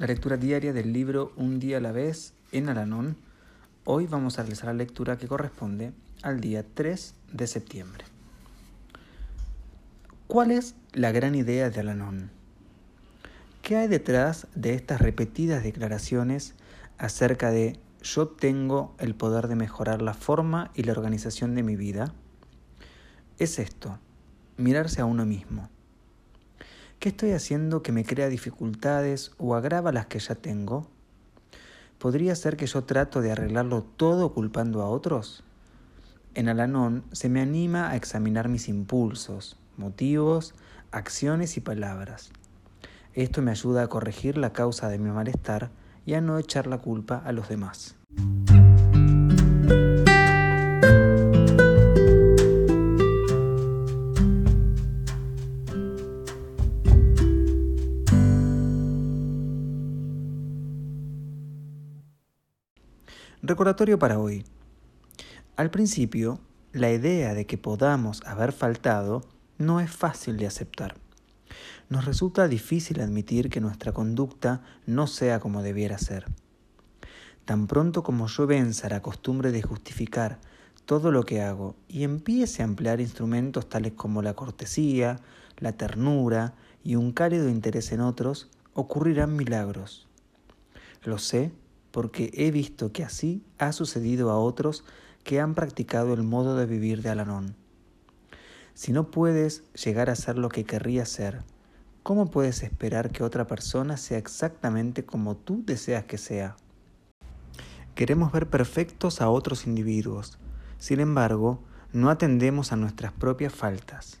la lectura diaria del libro Un día a la vez en Alanón. Hoy vamos a realizar la lectura que corresponde al día 3 de septiembre. ¿Cuál es la gran idea de Alanón? ¿Qué hay detrás de estas repetidas declaraciones acerca de yo tengo el poder de mejorar la forma y la organización de mi vida? Es esto, mirarse a uno mismo. ¿Qué estoy haciendo que me crea dificultades o agrava las que ya tengo? ¿Podría ser que yo trato de arreglarlo todo culpando a otros? En Alanón se me anima a examinar mis impulsos, motivos, acciones y palabras. Esto me ayuda a corregir la causa de mi malestar y a no echar la culpa a los demás. Recordatorio para hoy. Al principio, la idea de que podamos haber faltado no es fácil de aceptar. Nos resulta difícil admitir que nuestra conducta no sea como debiera ser. Tan pronto como yo venza la costumbre de justificar todo lo que hago y empiece a emplear instrumentos tales como la cortesía, la ternura y un cálido interés en otros, ocurrirán milagros. Lo sé porque he visto que así ha sucedido a otros que han practicado el modo de vivir de Alanón. Si no puedes llegar a ser lo que querrías ser, ¿cómo puedes esperar que otra persona sea exactamente como tú deseas que sea? Queremos ver perfectos a otros individuos, sin embargo, no atendemos a nuestras propias faltas.